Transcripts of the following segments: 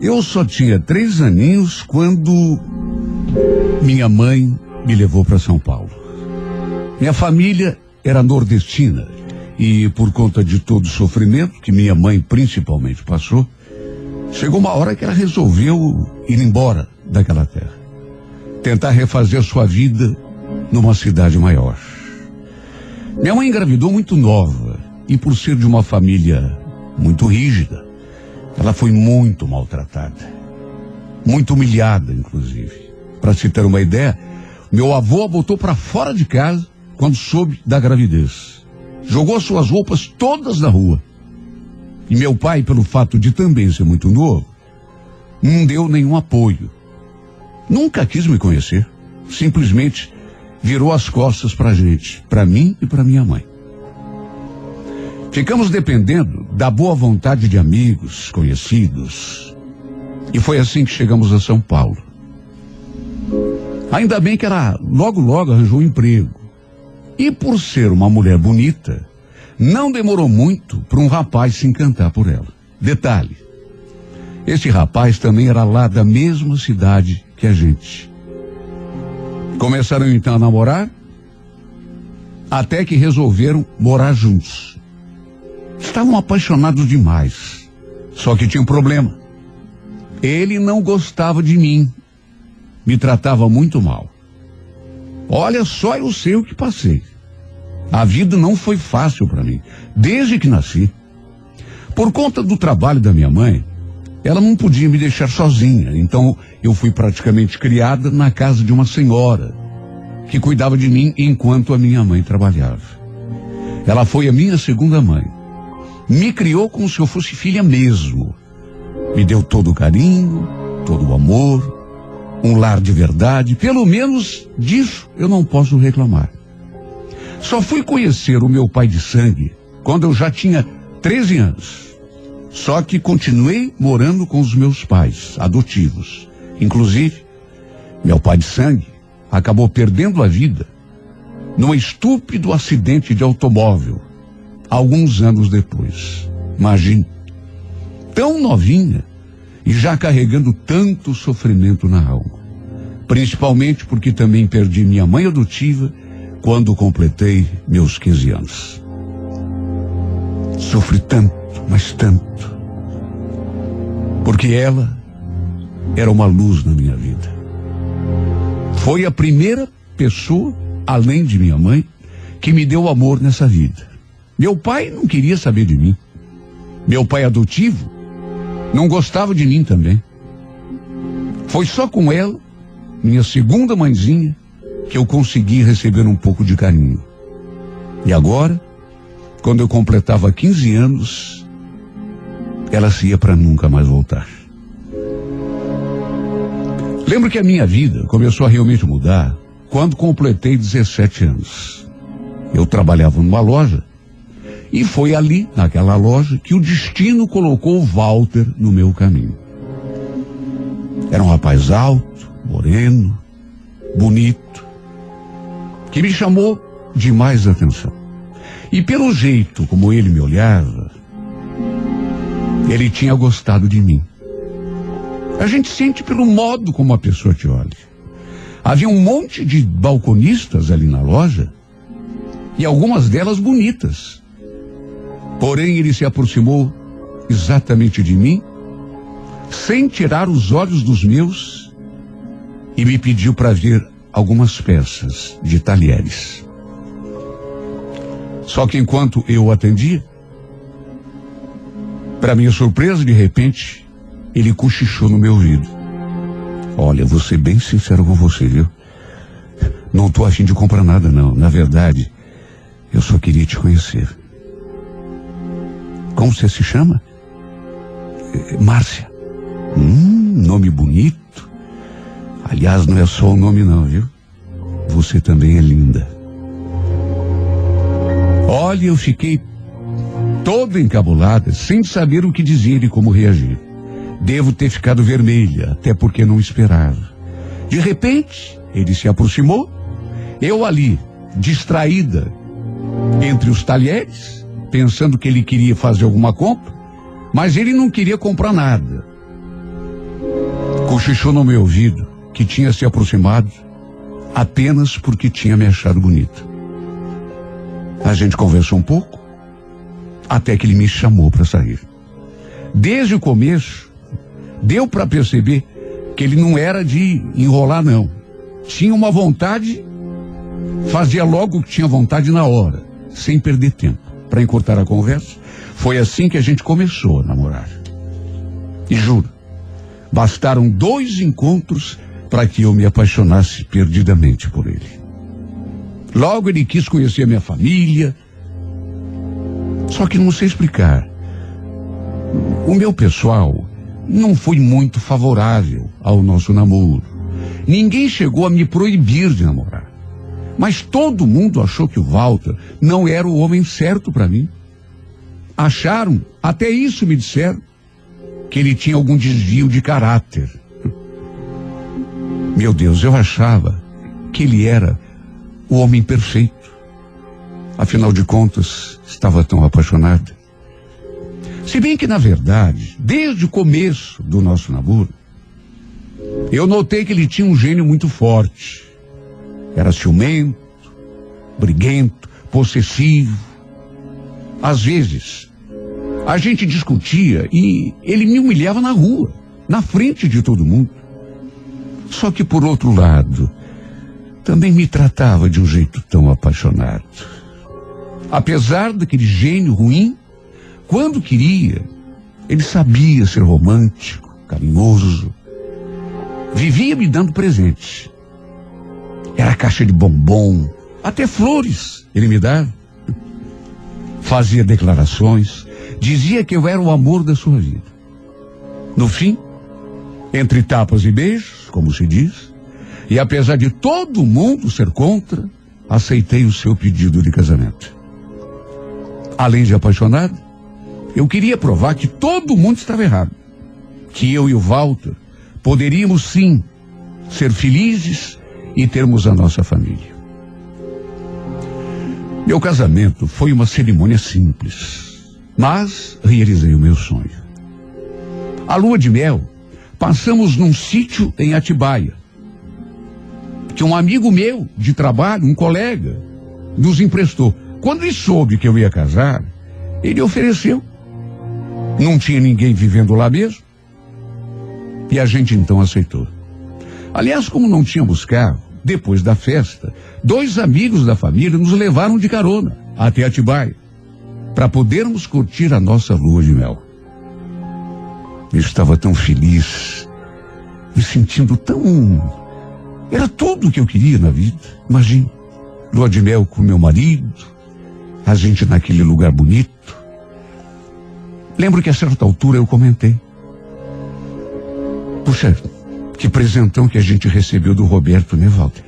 Eu só tinha três aninhos quando minha mãe me levou para São Paulo. Minha família era nordestina e por conta de todo o sofrimento que minha mãe principalmente passou, chegou uma hora que ela resolveu ir embora daquela terra. Tentar refazer sua vida numa cidade maior. Minha mãe engravidou muito nova e por ser de uma família muito rígida, ela foi muito maltratada. Muito humilhada, inclusive. Para se ter uma ideia, meu avô a botou para fora de casa quando soube da gravidez. Jogou suas roupas todas na rua. E meu pai, pelo fato de também ser muito novo, não deu nenhum apoio. Nunca quis me conhecer. Simplesmente virou as costas para a gente, para mim e para minha mãe. Ficamos dependendo da boa vontade de amigos, conhecidos. E foi assim que chegamos a São Paulo. Ainda bem que ela logo logo arranjou um emprego. E por ser uma mulher bonita, não demorou muito para um rapaz se encantar por ela. Detalhe: esse rapaz também era lá da mesma cidade que a gente. Começaram então a namorar, até que resolveram morar juntos. Estavam apaixonados demais. Só que tinha um problema. Ele não gostava de mim. Me tratava muito mal. Olha só eu sei o que passei. A vida não foi fácil para mim, desde que nasci. Por conta do trabalho da minha mãe, ela não podia me deixar sozinha, então eu fui praticamente criada na casa de uma senhora que cuidava de mim enquanto a minha mãe trabalhava. Ela foi a minha segunda mãe. Me criou como se eu fosse filha mesmo. Me deu todo o carinho, todo o amor, um lar de verdade. Pelo menos disso eu não posso reclamar. Só fui conhecer o meu pai de sangue quando eu já tinha 13 anos. Só que continuei morando com os meus pais adotivos. Inclusive, meu pai de sangue acabou perdendo a vida num estúpido acidente de automóvel alguns anos depois. Imagine, tão novinha e já carregando tanto sofrimento na alma. Principalmente porque também perdi minha mãe adotiva quando completei meus 15 anos. Sofri tanto, mas tanto. Porque ela era uma luz na minha vida. Foi a primeira pessoa, além de minha mãe, que me deu amor nessa vida. Meu pai não queria saber de mim. Meu pai adotivo não gostava de mim também. Foi só com ela, minha segunda mãezinha, que eu consegui receber um pouco de carinho. E agora, quando eu completava 15 anos, ela se ia para nunca mais voltar. Lembro que a minha vida começou a realmente mudar quando completei 17 anos. Eu trabalhava numa loja e foi ali, naquela loja, que o destino colocou Walter no meu caminho. Era um rapaz alto, moreno, bonito, que me chamou demais atenção. E pelo jeito como ele me olhava, ele tinha gostado de mim. A gente sente pelo modo como a pessoa te olha. Havia um monte de balconistas ali na loja e algumas delas bonitas. Porém, ele se aproximou exatamente de mim, sem tirar os olhos dos meus, e me pediu para ver algumas peças de talheres. Só que enquanto eu atendia, para minha surpresa, de repente, ele cochichou no meu ouvido. Olha, vou ser bem sincero com você, viu? Não estou afim de comprar nada, não. Na verdade, eu só queria te conhecer. Como você se chama? É, Márcia. Hum, nome bonito. Aliás, não é só o nome, não, viu? Você também é linda. Olha, eu fiquei toda encabulada, sem saber o que dizer e como reagir. Devo ter ficado vermelha, até porque não esperava. De repente, ele se aproximou, eu ali, distraída entre os talheres, pensando que ele queria fazer alguma compra, Mas ele não queria comprar nada. Cochichou no meu ouvido que tinha se aproximado apenas porque tinha me achado bonita. A gente conversou um pouco, até que ele me chamou para sair. Desde o começo, deu para perceber que ele não era de enrolar, não. Tinha uma vontade, fazia logo o que tinha vontade na hora, sem perder tempo. Para encurtar a conversa, foi assim que a gente começou a namorar. E juro, bastaram dois encontros para que eu me apaixonasse perdidamente por ele. Logo ele quis conhecer minha família. Só que não sei explicar. O meu pessoal não foi muito favorável ao nosso namoro. Ninguém chegou a me proibir de namorar. Mas todo mundo achou que o Walter não era o homem certo para mim. Acharam, até isso me disseram, que ele tinha algum desvio de caráter. Meu Deus, eu achava que ele era o homem perfeito. Afinal de contas, estava tão apaixonada. Se bem que, na verdade, desde o começo do nosso namoro, eu notei que ele tinha um gênio muito forte. Era ciumento, briguento, possessivo. Às vezes, a gente discutia e ele me humilhava na rua, na frente de todo mundo. Só que, por outro lado, também me tratava de um jeito tão apaixonado. Apesar daquele gênio ruim, quando queria, ele sabia ser romântico, carinhoso. Vivia me dando presentes. Era caixa de bombom, até flores ele me dava. Fazia declarações, dizia que eu era o amor da sua vida. No fim, entre tapas e beijos, como se diz, e apesar de todo mundo ser contra, aceitei o seu pedido de casamento. Além de apaixonado, eu queria provar que todo mundo estava errado. Que eu e o Walter poderíamos sim ser felizes e termos a nossa família. Meu casamento foi uma cerimônia simples, mas realizei o meu sonho. A lua de mel Passamos num sítio em Atibaia. Que um amigo meu de trabalho, um colega, nos emprestou. Quando ele soube que eu ia casar, ele ofereceu. Não tinha ninguém vivendo lá mesmo. E a gente então aceitou. Aliás, como não tínhamos carro, depois da festa, dois amigos da família nos levaram de carona até Atibaia para podermos curtir a nossa lua de mel. Eu estava tão feliz, me sentindo tão. Era tudo o que eu queria na vida. Imagine, lua de mel com meu marido, a gente naquele lugar bonito. Lembro que a certa altura eu comentei. Puxa, que presentão que a gente recebeu do Roberto, né, Walter?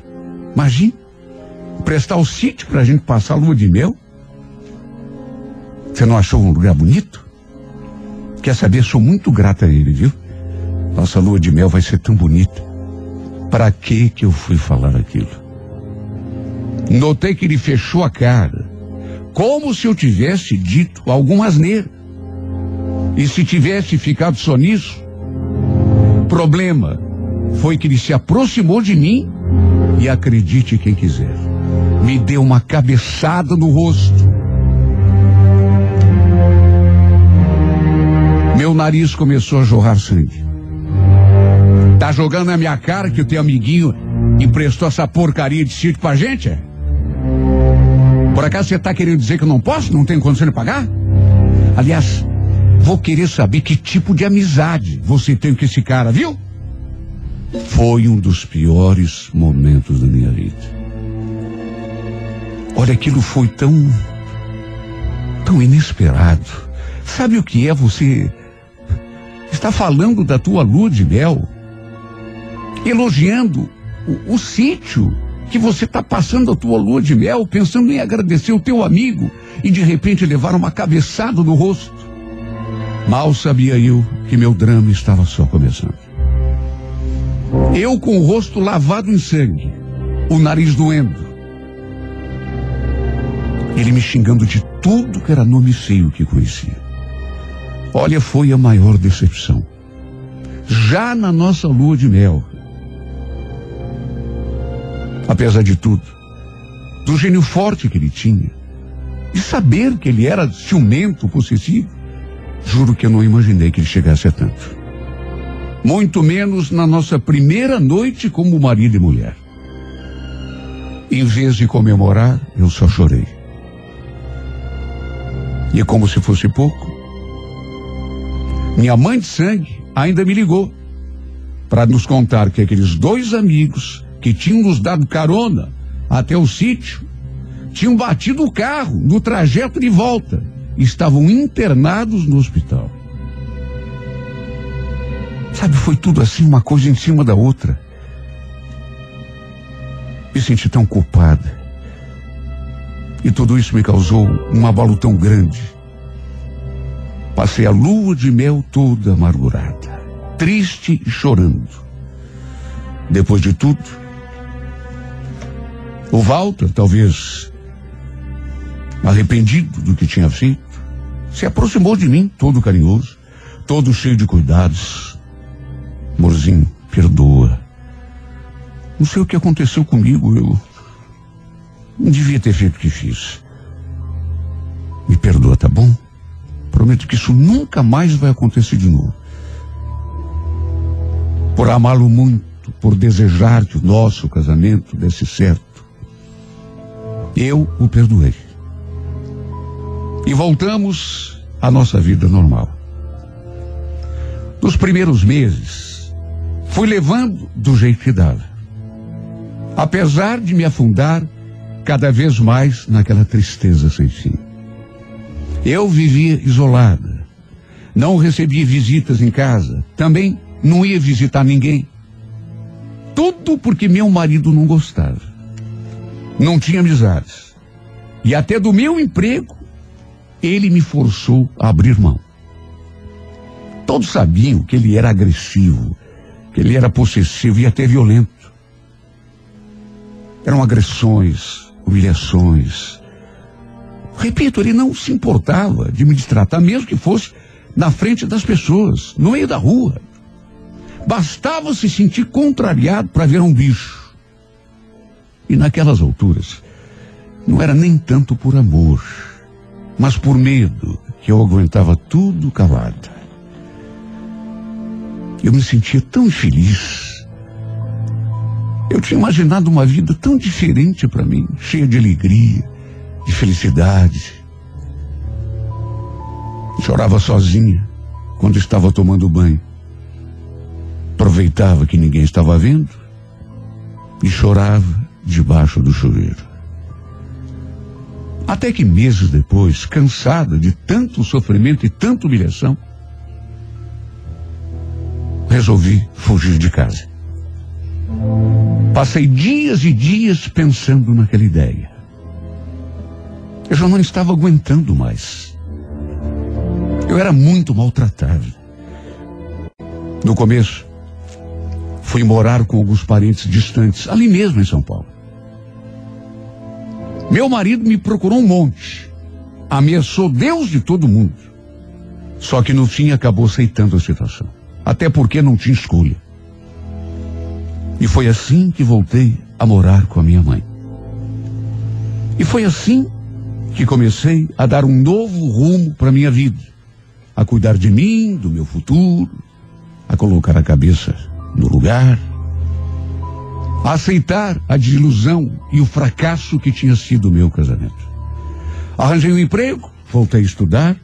Imagine, prestar o sítio para a gente passar a lua de mel. Você não achou um lugar bonito? Quer saber? Sou muito grata a ele, viu? Nossa lua de mel vai ser tão bonita. Para que que eu fui falar aquilo? Notei que ele fechou a cara, como se eu tivesse dito algum asneiro. E se tivesse ficado só nisso, problema foi que ele se aproximou de mim e acredite quem quiser, me deu uma cabeçada no rosto Meu nariz começou a jorrar sangue. Tá jogando na minha cara que o teu amiguinho emprestou essa porcaria de sítio pra gente? É? Por acaso você tá querendo dizer que eu não posso? Não tenho condição de pagar? Aliás, vou querer saber que tipo de amizade você tem com esse cara, viu? Foi um dos piores momentos da minha vida. Olha, aquilo foi tão. tão inesperado. Sabe o que é você está falando da tua lua de mel, elogiando o, o sítio que você está passando a tua lua de mel, pensando em agradecer o teu amigo e de repente levar uma cabeçada no rosto. Mal sabia eu que meu drama estava só começando. Eu com o rosto lavado em sangue, o nariz doendo. Ele me xingando de tudo que era nome feio que conhecia. Olha, foi a maior decepção. Já na nossa lua de mel, apesar de tudo, do gênio forte que ele tinha, de saber que ele era ciumento, possessivo, juro que eu não imaginei que ele chegasse a tanto. Muito menos na nossa primeira noite como marido e mulher. Em vez de comemorar, eu só chorei. E como se fosse pouco, minha mãe de sangue ainda me ligou para nos contar que aqueles dois amigos que tinham nos dado carona até o sítio tinham batido o carro no trajeto de volta e estavam internados no hospital. Sabe, foi tudo assim, uma coisa em cima da outra. Me senti tão culpada. E tudo isso me causou um abalo tão grande. Passei a lua de mel toda amargurada, triste e chorando. Depois de tudo, o Walter, talvez arrependido do que tinha feito, se aproximou de mim, todo carinhoso, todo cheio de cuidados. Morzinho, perdoa. Não sei o que aconteceu comigo, eu não devia ter feito o que fiz. Me perdoa, tá bom? Prometo que isso nunca mais vai acontecer de novo. Por amá-lo muito, por desejar que o nosso casamento desse certo, eu o perdoei. E voltamos à nossa vida normal. Nos primeiros meses, fui levando do jeito que dava. Apesar de me afundar cada vez mais naquela tristeza sem fim. Eu vivia isolada. Não recebia visitas em casa. Também não ia visitar ninguém. Tudo porque meu marido não gostava. Não tinha amizades. E até do meu emprego, ele me forçou a abrir mão. Todos sabiam que ele era agressivo, ele era possessivo e até violento. Eram agressões, humilhações. Repito, ele não se importava de me destratar, mesmo que fosse na frente das pessoas, no meio da rua. Bastava se sentir contrariado para ver um bicho. E naquelas alturas, não era nem tanto por amor, mas por medo que eu aguentava tudo calada. Eu me sentia tão feliz eu tinha imaginado uma vida tão diferente para mim, cheia de alegria, de felicidade. Chorava sozinha quando estava tomando banho. Aproveitava que ninguém estava vendo e chorava debaixo do chuveiro. Até que meses depois, cansada de tanto sofrimento e tanta humilhação, resolvi fugir de casa. Passei dias e dias pensando naquela ideia. Eu já não estava aguentando mais. Eu era muito maltratado. No começo, fui morar com alguns parentes distantes, ali mesmo em São Paulo. Meu marido me procurou um monte. Ameaçou Deus de todo mundo. Só que no fim acabou aceitando a situação. Até porque não tinha escolha. E foi assim que voltei a morar com a minha mãe. E foi assim que comecei a dar um novo rumo para minha vida, a cuidar de mim, do meu futuro, a colocar a cabeça no lugar, a aceitar a desilusão e o fracasso que tinha sido o meu casamento. Arranjei um emprego, voltei a estudar,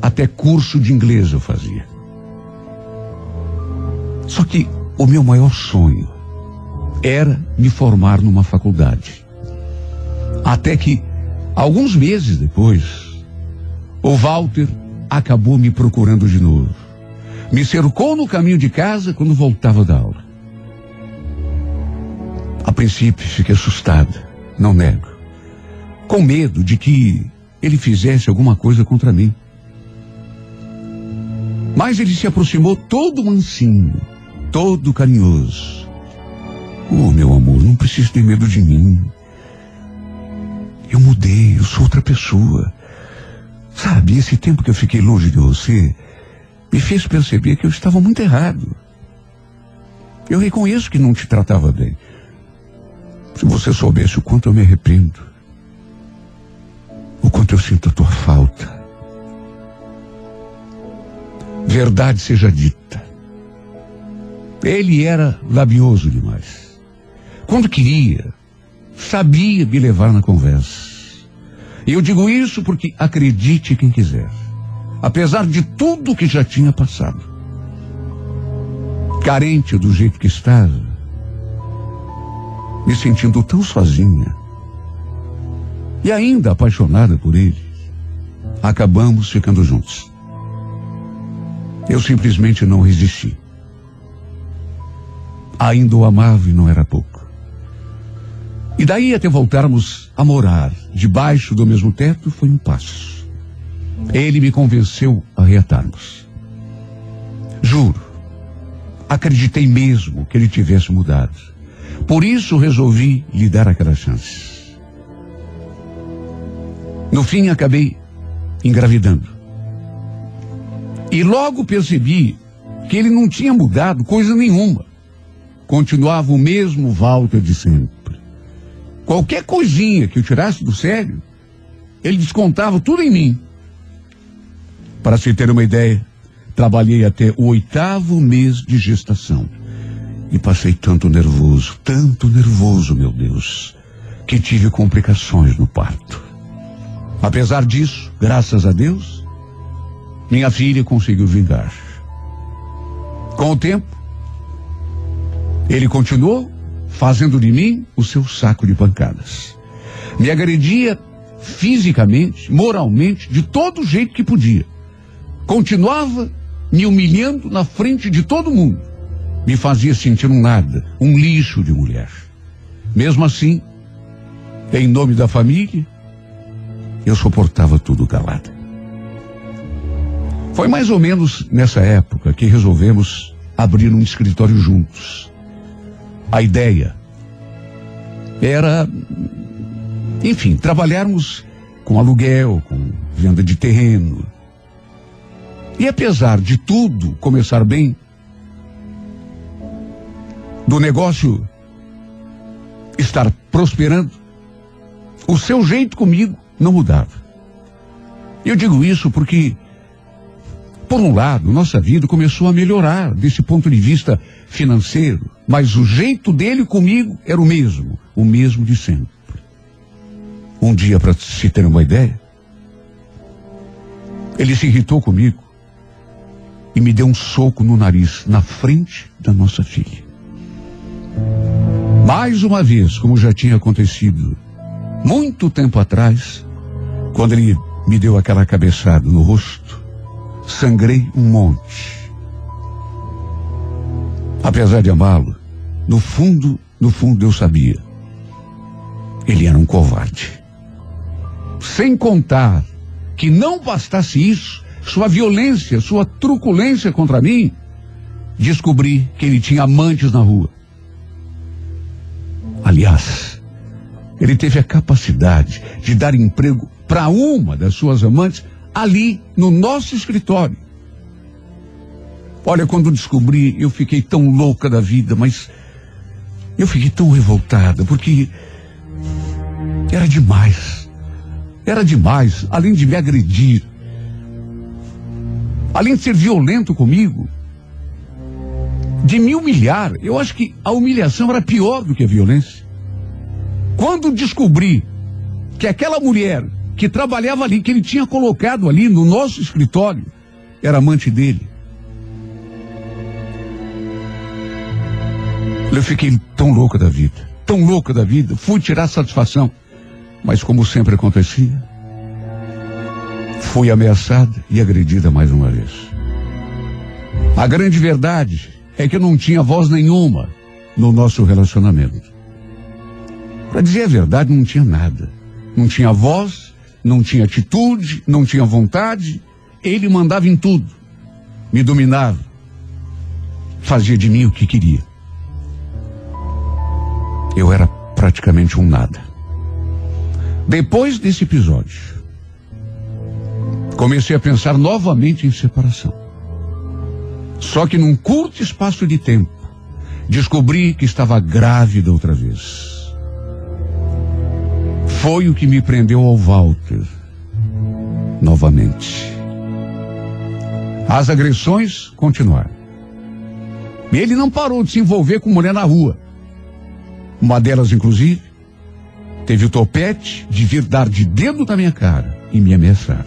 até curso de inglês eu fazia. Só que o meu maior sonho era me formar numa faculdade. Até que, alguns meses depois, o Walter acabou me procurando de novo. Me cercou no caminho de casa quando voltava da aula. A princípio fiquei assustada, não nego. Com medo de que ele fizesse alguma coisa contra mim. Mas ele se aproximou todo mansinho todo carinhoso. Oh, meu amor, não precisa ter medo de mim. Eu mudei, eu sou outra pessoa. Sabe, esse tempo que eu fiquei longe de você me fez perceber que eu estava muito errado. Eu reconheço que não te tratava bem. Se você soubesse o quanto eu me arrependo, o quanto eu sinto a tua falta. Verdade seja dita. Ele era labioso demais. Quando queria, sabia me levar na conversa. E eu digo isso porque acredite quem quiser. Apesar de tudo que já tinha passado. Carente do jeito que estava. Me sentindo tão sozinha. E ainda apaixonada por ele. Acabamos ficando juntos. Eu simplesmente não resisti. Ainda o amava e não era pouco. E daí até voltarmos a morar debaixo do mesmo teto foi um passo. Ele me convenceu a reatarmos. Juro, acreditei mesmo que ele tivesse mudado. Por isso resolvi lhe dar aquela chance. No fim, acabei engravidando. E logo percebi que ele não tinha mudado coisa nenhuma. Continuava o mesmo Walter de sempre. Qualquer coisinha que eu tirasse do sério, ele descontava tudo em mim. Para se ter uma ideia, trabalhei até o oitavo mês de gestação. E passei tanto nervoso, tanto nervoso, meu Deus, que tive complicações no parto. Apesar disso, graças a Deus, minha filha conseguiu vingar. Com o tempo, ele continuou fazendo de mim o seu saco de pancadas. Me agredia fisicamente, moralmente, de todo jeito que podia. Continuava me humilhando na frente de todo mundo. Me fazia sentir um nada, um lixo de mulher. Mesmo assim, em nome da família, eu suportava tudo calado. Foi mais ou menos nessa época que resolvemos abrir um escritório juntos. A ideia era, enfim, trabalharmos com aluguel, com venda de terreno. E apesar de tudo começar bem, do negócio estar prosperando, o seu jeito comigo não mudava. Eu digo isso porque, por um lado, nossa vida começou a melhorar desse ponto de vista financeiro, mas o jeito dele comigo era o mesmo, o mesmo de sempre. Um dia, para se ter uma ideia, ele se irritou comigo e me deu um soco no nariz, na frente da nossa filha. Mais uma vez, como já tinha acontecido muito tempo atrás, quando ele me deu aquela cabeçada no rosto, sangrei um monte. Apesar de amá-lo, no fundo, no fundo eu sabia. Ele era um covarde. Sem contar que não bastasse isso, sua violência, sua truculência contra mim, descobri que ele tinha amantes na rua. Aliás, ele teve a capacidade de dar emprego para uma das suas amantes ali no nosso escritório. Olha, quando descobri, eu fiquei tão louca da vida, mas eu fiquei tão revoltada, porque era demais. Era demais, além de me agredir, além de ser violento comigo, de me humilhar. Eu acho que a humilhação era pior do que a violência. Quando descobri que aquela mulher que trabalhava ali, que ele tinha colocado ali no nosso escritório, era amante dele. Eu fiquei tão louca da vida, tão louca da vida, fui tirar satisfação. Mas como sempre acontecia, fui ameaçada e agredida mais uma vez. A grande verdade é que eu não tinha voz nenhuma no nosso relacionamento. Para dizer a verdade, não tinha nada. Não tinha voz, não tinha atitude, não tinha vontade. Ele mandava em tudo. Me dominava. Fazia de mim o que queria. Eu era praticamente um nada. Depois desse episódio, comecei a pensar novamente em separação. Só que num curto espaço de tempo, descobri que estava grávida outra vez. Foi o que me prendeu ao Walter novamente. As agressões continuaram. Ele não parou de se envolver com mulher na rua. Uma delas, inclusive, teve o topete de vir dar de dedo na minha cara e me ameaçar.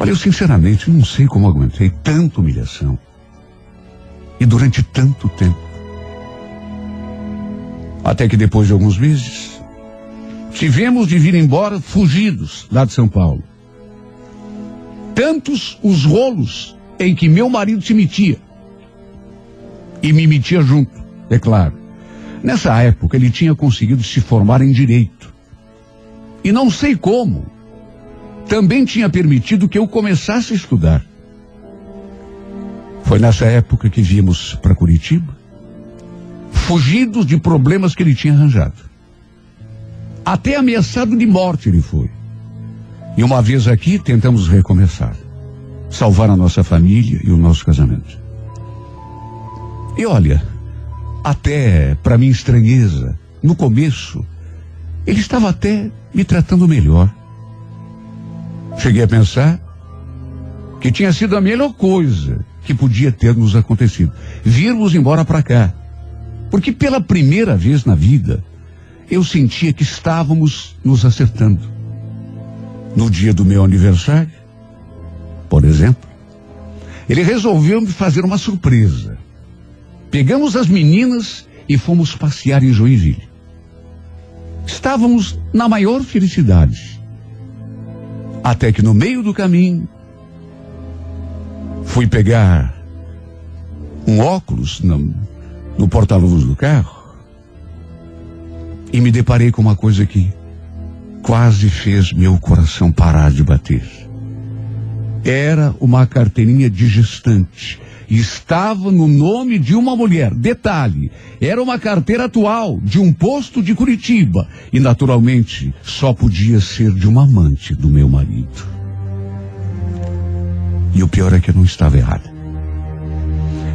Olha, eu sinceramente não sei como aguentei tanta humilhação. E durante tanto tempo. Até que depois de alguns meses, tivemos de vir embora fugidos lá de São Paulo. Tantos os rolos em que meu marido se metia. E me metia junto, é claro. Nessa época ele tinha conseguido se formar em direito. E não sei como, também tinha permitido que eu começasse a estudar. Foi nessa época que viemos para Curitiba, fugidos de problemas que ele tinha arranjado. Até ameaçado de morte ele foi. E uma vez aqui tentamos recomeçar, salvar a nossa família e o nosso casamento. E olha, até para minha estranheza, no começo, ele estava até me tratando melhor. Cheguei a pensar que tinha sido a melhor coisa que podia ter nos acontecido. Virmos embora para cá. Porque pela primeira vez na vida, eu sentia que estávamos nos acertando. No dia do meu aniversário, por exemplo, ele resolveu me fazer uma surpresa. Pegamos as meninas e fomos passear em Joinville. Estávamos na maior felicidade. Até que no meio do caminho, fui pegar um óculos no, no porta-luvas do carro e me deparei com uma coisa que quase fez meu coração parar de bater. Era uma carteirinha de gestante estava no nome de uma mulher. Detalhe, era uma carteira atual de um posto de Curitiba e naturalmente só podia ser de uma amante do meu marido. E o pior é que eu não estava errado.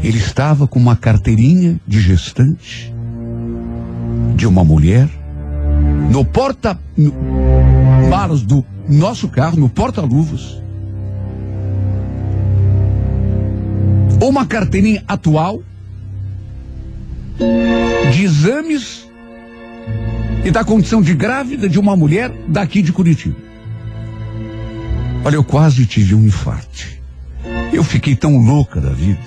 Ele estava com uma carteirinha de gestante de uma mulher no porta malas do nosso carro, no porta-luvas uma carteirinha atual de exames e da condição de grávida de uma mulher daqui de Curitiba. Olha, eu quase tive um infarto. Eu fiquei tão louca da vida.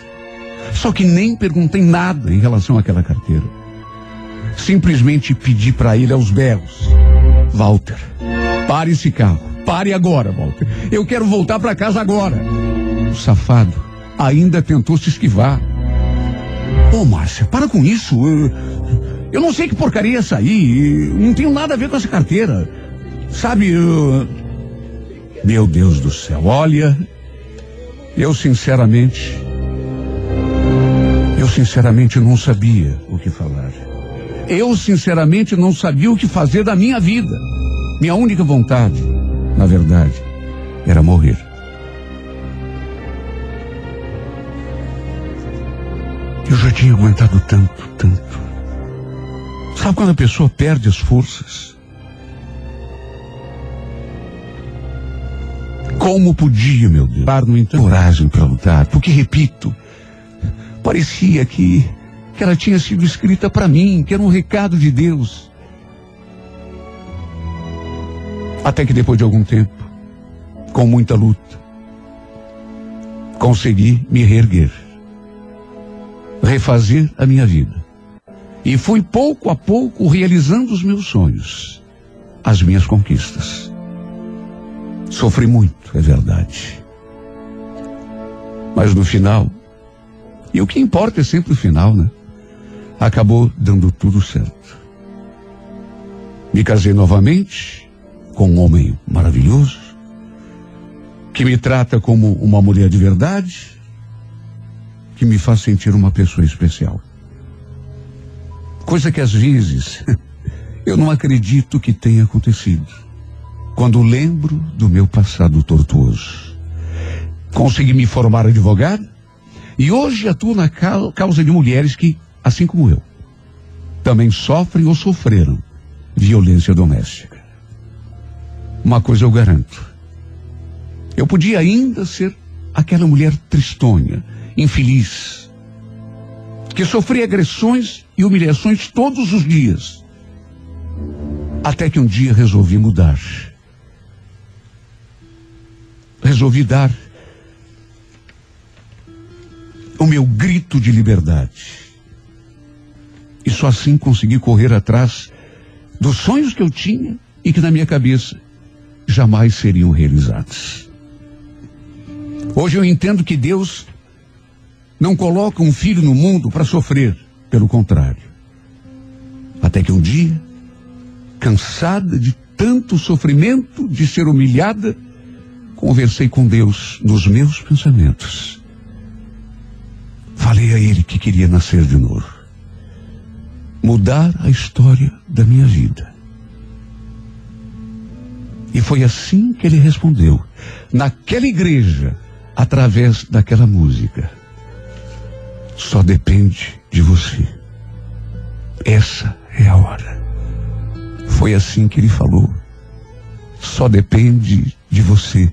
Só que nem perguntei nada em relação àquela carteira. Simplesmente pedi para ele aos berros: Walter, pare esse carro. Pare agora, Walter. Eu quero voltar para casa agora. O safado ainda tentou se esquivar. Ô, oh, Márcia, para com isso. Eu, eu, não sei que porcaria é essa aí. Não tenho nada a ver com essa carteira. Sabe, eu... meu Deus do céu, olha, eu sinceramente, sinceramente não sabia o que falar. Eu sinceramente não sabia o que fazer da minha vida. Minha única vontade, na verdade, era morrer. Eu já tinha aguentado tanto, tanto. Sabe quando a pessoa perde as forças? Como podia, meu Deus, dar, no entanto, coragem para lutar? Porque, repito, parecia que, que ela tinha sido escrita para mim, que era um recado de Deus. Até que depois de algum tempo, com muita luta, consegui me reerguer refazer a minha vida. E fui pouco a pouco realizando os meus sonhos, as minhas conquistas. Sofri muito, é verdade. Mas no final, e o que importa é sempre o final, né? Acabou dando tudo certo. Me casei novamente com um homem maravilhoso, que me trata como uma mulher de verdade, que me faz sentir uma pessoa especial. Coisa que às vezes eu não acredito que tenha acontecido. quando lembro do meu passado tortuoso. Consegui me formar advogado e hoje atuo na causa de mulheres que, assim como eu, também sofrem ou sofreram violência doméstica. Uma coisa eu garanto. Eu podia ainda ser aquela mulher tristonha, infeliz, que sofria agressões e humilhações todos os dias. Até que um dia resolvi mudar. Resolvi dar o meu grito de liberdade. E só assim consegui correr atrás dos sonhos que eu tinha e que na minha cabeça jamais seriam realizados. Hoje eu entendo que Deus não coloca um filho no mundo para sofrer, pelo contrário. Até que um dia, cansada de tanto sofrimento, de ser humilhada, conversei com Deus nos meus pensamentos. Falei a Ele que queria nascer de novo mudar a história da minha vida. E foi assim que ele respondeu, naquela igreja, através daquela música. Só depende de você. Essa é a hora. Foi assim que ele falou. Só depende de você.